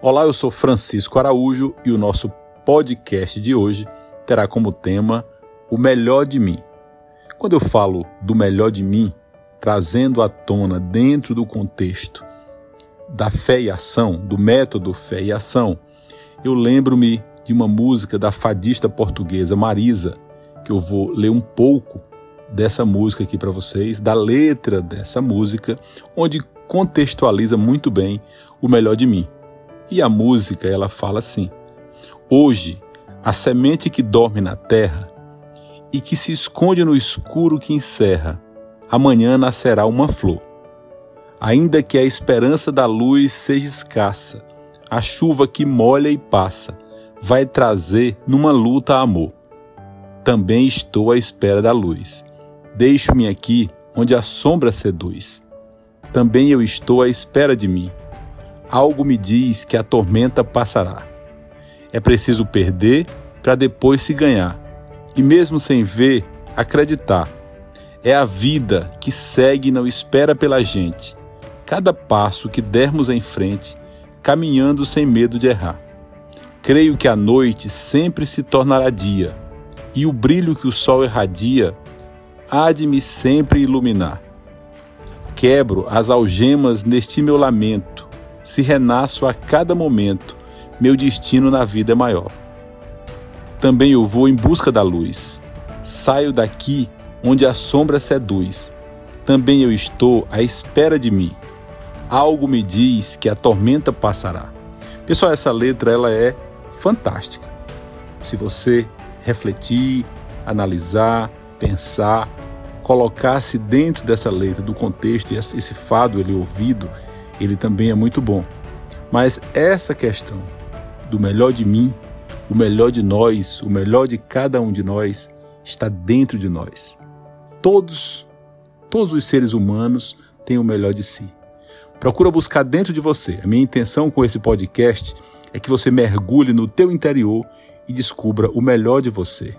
Olá, eu sou Francisco Araújo e o nosso podcast de hoje terá como tema O Melhor de Mim. Quando eu falo do melhor de mim, trazendo à tona dentro do contexto da fé e ação, do método fé e ação, eu lembro-me de uma música da fadista portuguesa Marisa, que eu vou ler um pouco dessa música aqui para vocês, da letra dessa música, onde contextualiza muito bem o melhor de mim. E a música, ela fala assim: Hoje, a semente que dorme na terra e que se esconde no escuro que encerra, amanhã nascerá uma flor. Ainda que a esperança da luz seja escassa, a chuva que molha e passa vai trazer numa luta amor. Também estou à espera da luz. Deixo-me aqui onde a sombra seduz. Também eu estou à espera de mim algo me diz que a tormenta passará. É preciso perder para depois se ganhar. E mesmo sem ver, acreditar. É a vida que segue e não espera pela gente. Cada passo que dermos em frente, caminhando sem medo de errar. Creio que a noite sempre se tornará dia, e o brilho que o sol irradia há de me sempre iluminar. Quebro as algemas neste meu lamento, se renasço a cada momento, meu destino na vida é maior. Também eu vou em busca da luz. Saio daqui onde a sombra seduz. Também eu estou à espera de mim. Algo me diz que a tormenta passará. Pessoal, essa letra ela é fantástica. Se você refletir, analisar, pensar, colocar-se dentro dessa letra, do contexto, e esse fado ele ouvido, ele também é muito bom. Mas essa questão do melhor de mim, o melhor de nós, o melhor de cada um de nós, está dentro de nós. Todos, todos os seres humanos têm o melhor de si. Procura buscar dentro de você. A minha intenção com esse podcast é que você mergulhe no teu interior e descubra o melhor de você.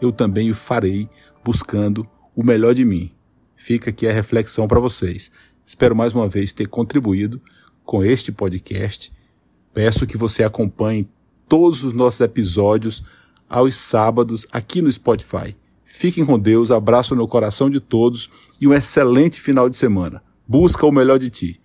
Eu também o farei buscando o melhor de mim. Fica aqui a reflexão para vocês. Espero mais uma vez ter contribuído com este podcast. Peço que você acompanhe todos os nossos episódios aos sábados aqui no Spotify. Fiquem com Deus, abraço no coração de todos e um excelente final de semana. Busca o melhor de ti.